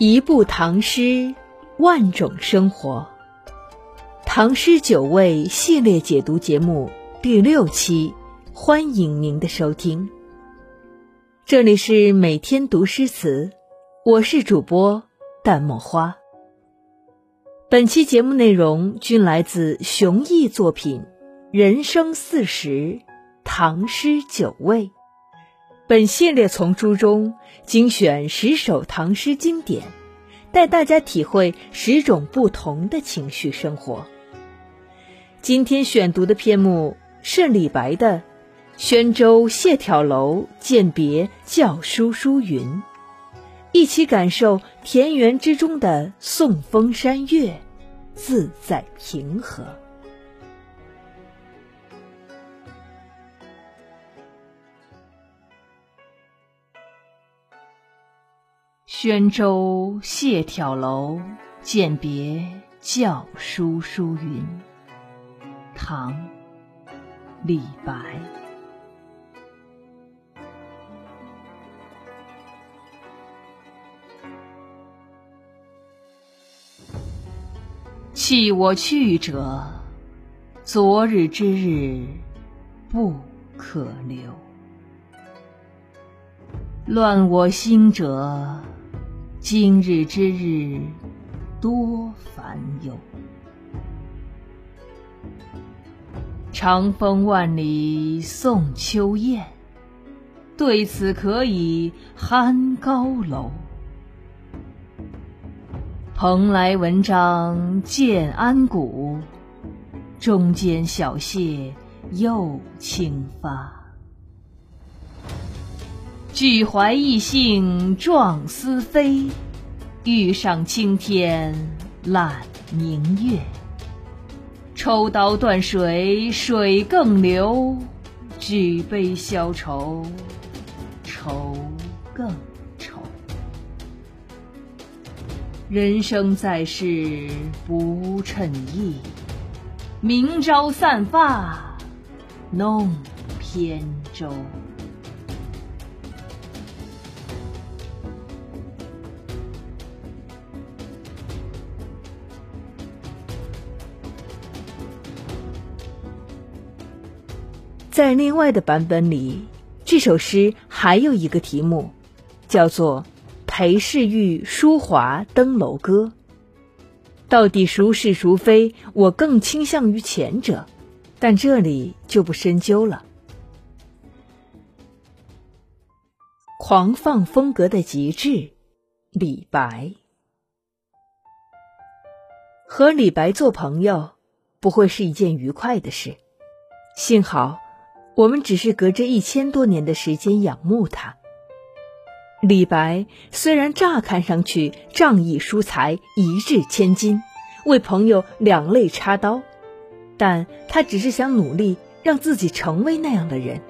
一部唐诗，万种生活。唐诗九味系列解读节目第六期，欢迎您的收听。这里是每天读诗词，我是主播淡墨花。本期节目内容均来自熊毅作品《人生四时唐诗九味》。本系列丛书中精选十首唐诗经典，带大家体会十种不同的情绪生活。今天选读的篇目是李白的《宣州谢眺楼饯别校书书云》，一起感受田园之中的送风山月，自在平和。宣州谢眺楼饯别校书书云，唐·李白。弃我去者，昨日之日不可留；乱我心者，今日之日多烦忧。长风万里送秋雁，对此可以酣高楼。蓬莱文章建安骨，中间小谢又清发。俱怀逸兴壮思飞，欲上青天揽明月。抽刀断水水更流，举杯消愁愁更愁。人生在世不称意，明朝散发弄扁舟。在另外的版本里，这首诗还有一个题目，叫做《裴氏玉书华登楼歌》。到底孰是孰非？我更倾向于前者，但这里就不深究了。狂放风格的极致，李白。和李白做朋友，不会是一件愉快的事。幸好。我们只是隔着一千多年的时间仰慕他。李白虽然乍看上去仗义疏财、一掷千金，为朋友两肋插刀，但他只是想努力让自己成为那样的人。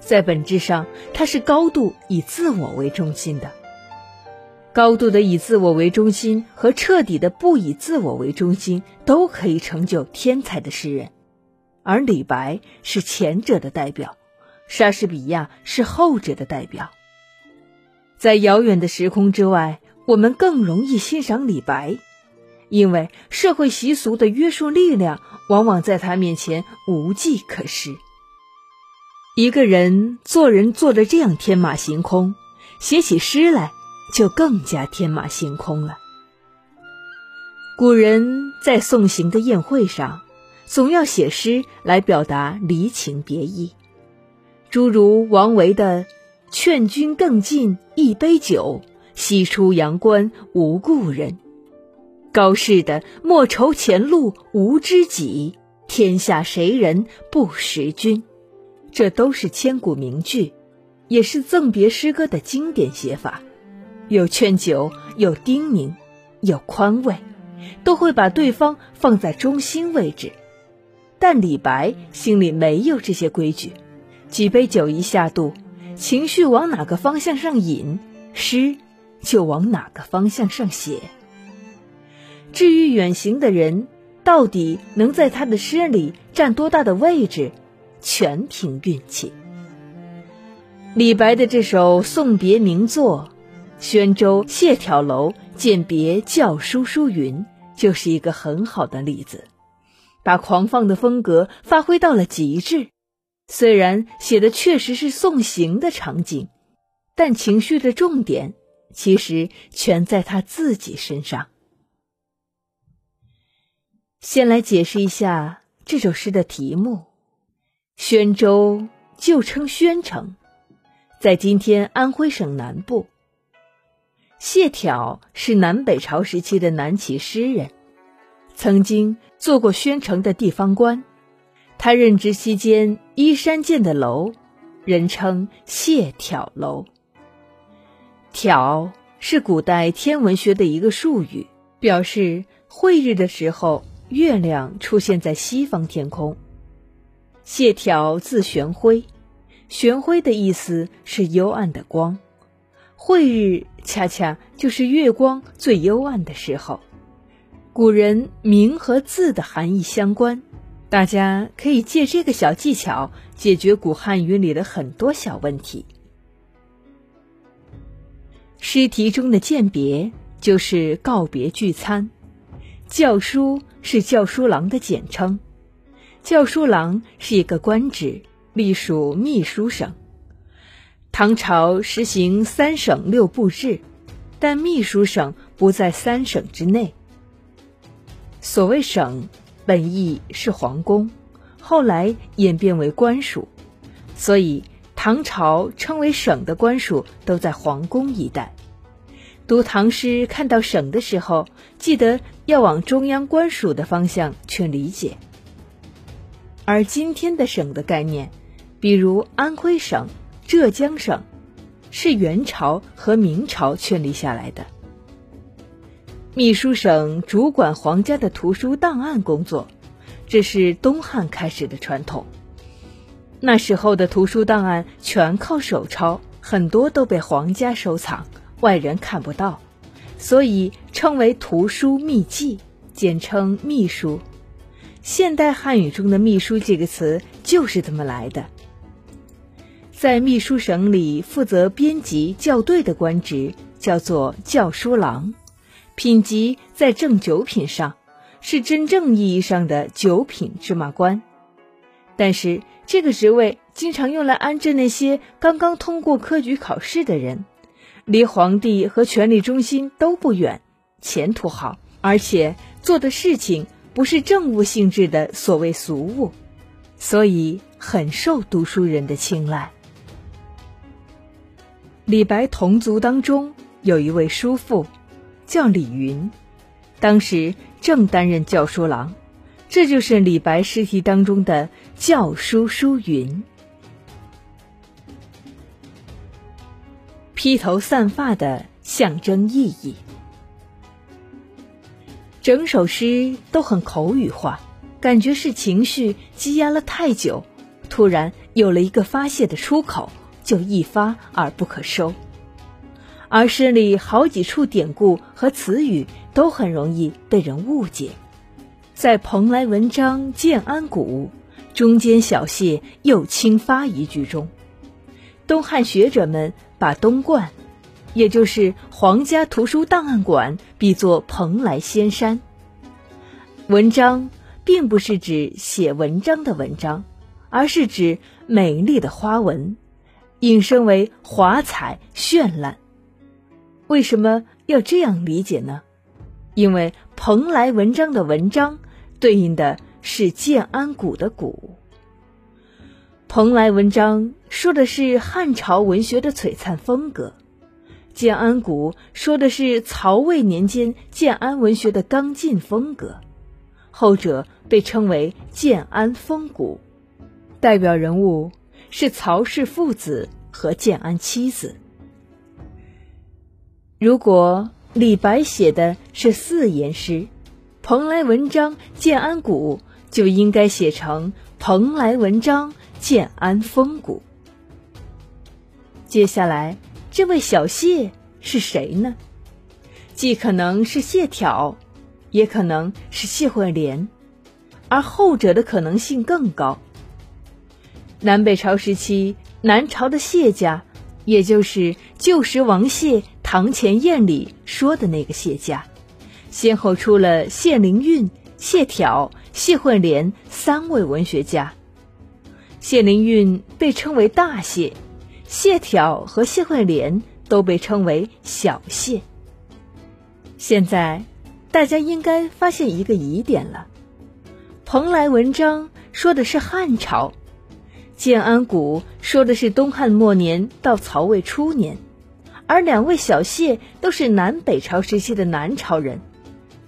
在本质上，他是高度以自我为中心的。高度的以自我为中心和彻底的不以自我为中心，都可以成就天才的诗人。而李白是前者的代表，莎士比亚是后者的代表。在遥远的时空之外，我们更容易欣赏李白，因为社会习俗的约束力量往往在他面前无计可施。一个人做人做的这样天马行空，写起诗来就更加天马行空了。古人在送行的宴会上。总要写诗来表达离情别意，诸如王维的“劝君更尽一杯酒，西出阳关无故人”，高适的“莫愁前路无知己，天下谁人不识君”，这都是千古名句，也是赠别诗歌的经典写法，有劝酒，有叮咛，有宽慰，都会把对方放在中心位置。但李白心里没有这些规矩，几杯酒一下肚，情绪往哪个方向上引，诗就往哪个方向上写。至于远行的人到底能在他的诗里占多大的位置，全凭运气。李白的这首送别名作《宣州谢眺楼鉴别教书书云就是一个很好的例子，把狂放的风格发挥到了极致。虽然写的确实是送行的场景，但情绪的重点其实全在他自己身上。先来解释一下这首诗的题目：宣州旧称宣城，在今天安徽省南部。谢朓是南北朝时期的南齐诗人，曾经做过宣城的地方官。他任职期间依山建的楼，人称谢朓楼。挑是古代天文学的一个术语，表示晦日的时候月亮出现在西方天空。谢朓字玄辉，玄辉的意思是幽暗的光。晦日恰恰就是月光最幽暗的时候。古人名和字的含义相关，大家可以借这个小技巧解决古汉语里的很多小问题。诗题中的饯别就是告别聚餐，教书是教书郎的简称，教书郎是一个官职，隶属秘书省。唐朝实行三省六部制，但秘书省不在三省之内。所谓省，本意是皇宫，后来演变为官署，所以唐朝称为省的官署都在皇宫一带。读唐诗看到省的时候，记得要往中央官署的方向去理解。而今天的省的概念，比如安徽省。浙江省是元朝和明朝确立下来的。秘书省主管皇家的图书档案工作，这是东汉开始的传统。那时候的图书档案全靠手抄，很多都被皇家收藏，外人看不到，所以称为图书秘籍，简称秘书。现代汉语中的“秘书”这个词就是这么来的。在秘书省里负责编辑校对的官职叫做校书郎，品级在正九品上，是真正意义上的九品芝麻官。但是这个职位经常用来安置那些刚刚通过科举考试的人，离皇帝和权力中心都不远，前途好，而且做的事情不是政务性质的所谓俗务，所以很受读书人的青睐。李白同族当中有一位叔父，叫李云，当时正担任教书郎，这就是李白诗题当中的“教书书云”。披头散发的象征意义，整首诗都很口语化，感觉是情绪积压了太久，突然有了一个发泄的出口。就一发而不可收，而诗里好几处典故和词语都很容易被人误解。在“蓬莱文章建安骨”中间小谢又轻发一句中，东汉学者们把东观，也就是皇家图书档案馆，比作蓬莱仙山。文章并不是指写文章的文章，而是指美丽的花纹。引申为华彩绚烂，为什么要这样理解呢？因为蓬莱文章的文章对应的是建安骨的骨。蓬莱文章说的是汉朝文学的璀璨风格，建安骨说的是曹魏年间建安文学的刚劲风格。后者被称为建安风骨，代表人物。是曹氏父子和建安妻子。如果李白写的是四言诗，蓬莱文章建安骨就应该写成蓬莱文章建安风骨。接下来，这位小谢是谁呢？既可能是谢朓，也可能是谢惠莲，而后者的可能性更高。南北朝时期，南朝的谢家，也就是旧时王谢堂前燕》里说的那个谢家，先后出了谢灵运、谢朓、谢惠莲三位文学家。谢灵运被称为大谢，谢朓和谢惠莲都被称为小谢。现在，大家应该发现一个疑点了：蓬莱文章说的是汉朝，建安古说的是东汉末年到曹魏初年，而两位小谢都是南北朝时期的南朝人。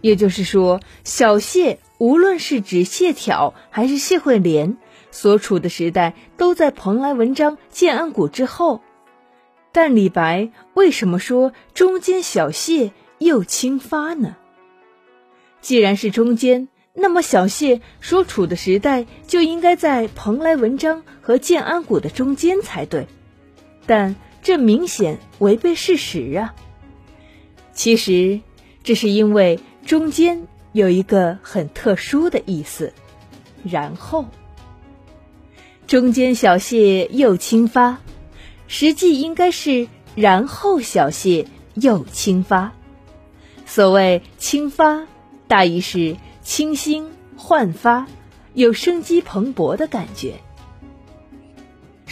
也就是说，小谢无论是指谢朓还是谢惠莲，所处的时代都在蓬莱文章、建安古之后。但李白为什么说中间小谢？又清发呢？既然是中间，那么小谢所处的时代就应该在蓬莱文章和建安古的中间才对，但这明显违背事实啊！其实，这是因为中间有一个很特殊的意思，然后中间小谢又轻发，实际应该是然后小谢又轻发。所谓轻发，大意是清新焕发，有生机蓬勃的感觉。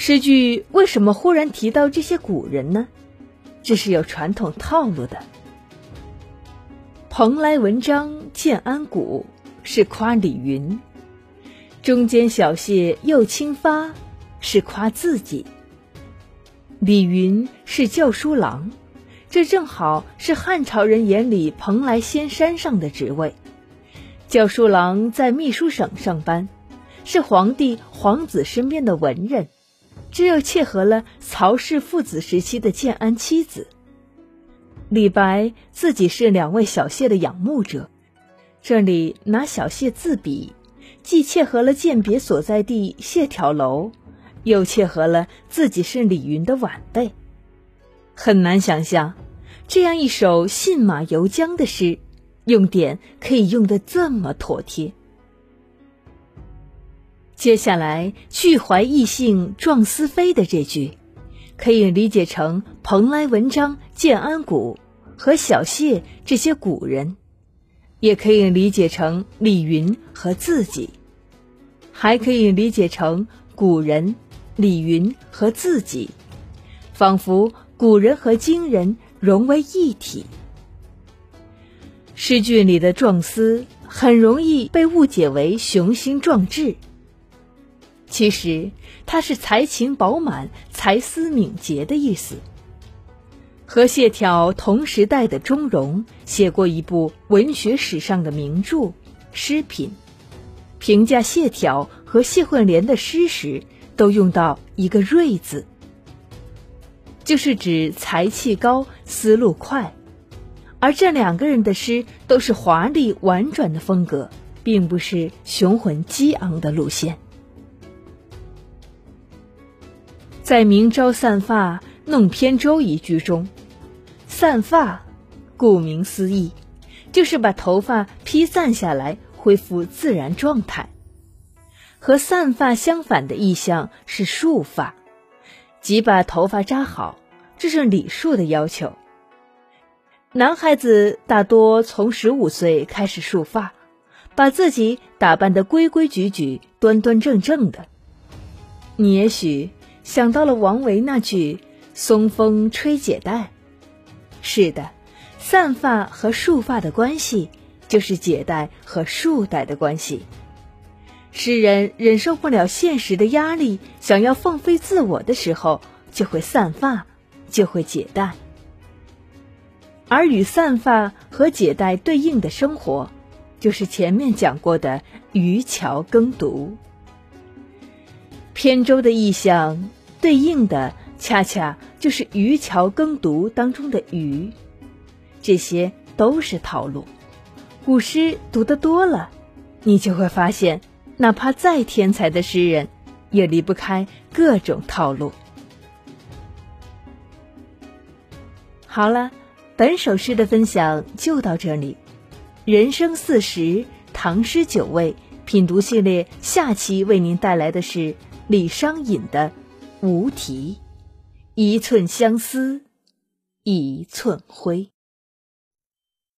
诗句为什么忽然提到这些古人呢？这是有传统套路的。蓬莱文章建安古是夸李云，中间小谢又清发是夸自己。李云是教书郎。这正好是汉朝人眼里蓬莱仙山上的职位，教书郎在秘书省上班，是皇帝皇子身边的文人，这又切合了曹氏父子时期的建安七子。李白自己是两位小谢的仰慕者，这里拿小谢自比，既切合了饯别所在地谢朓楼，又切合了自己是李云的晚辈。很难想象，这样一首信马由缰的诗，用典可以用得这么妥帖。接下来“俱怀逸兴壮思飞”的这句，可以理解成蓬莱文章、建安骨和小谢这些古人，也可以理解成李云和自己，还可以理解成古人李云和自己，仿佛。古人和今人融为一体。诗句里的“壮思”很容易被误解为雄心壮志，其实它是才情饱满、才思敏捷的意思。和谢朓同时代的钟嵘写过一部文学史上的名著《诗品》，评价谢朓和谢惠莲的诗时，都用到一个“锐”字。就是指才气高、思路快，而这两个人的诗都是华丽婉转的风格，并不是雄浑激昂的路线。在“明朝散发弄扁舟”一句中，“散发”顾名思义，就是把头发披散下来，恢复自然状态。和散发相反的意象是束发。即把头发扎好，这是礼数的要求。男孩子大多从十五岁开始束发，把自己打扮得规规矩矩、端端正正的。你也许想到了王维那句“松风吹解带”。是的，散发和束发的关系，就是解带和束带的关系。诗人忍受不了现实的压力，想要放飞自我的时候，就会散发，就会解带。而与散发和解带对应的生活，就是前面讲过的渔樵耕读。扁舟的意象对应的，恰恰就是渔樵耕读当中的渔。这些都是套路。古诗读得多了，你就会发现。哪怕再天才的诗人，也离不开各种套路。好了，本首诗的分享就到这里。人生四十，唐诗九味品读系列，下期为您带来的是李商隐的《无题》，一寸相思，一寸灰。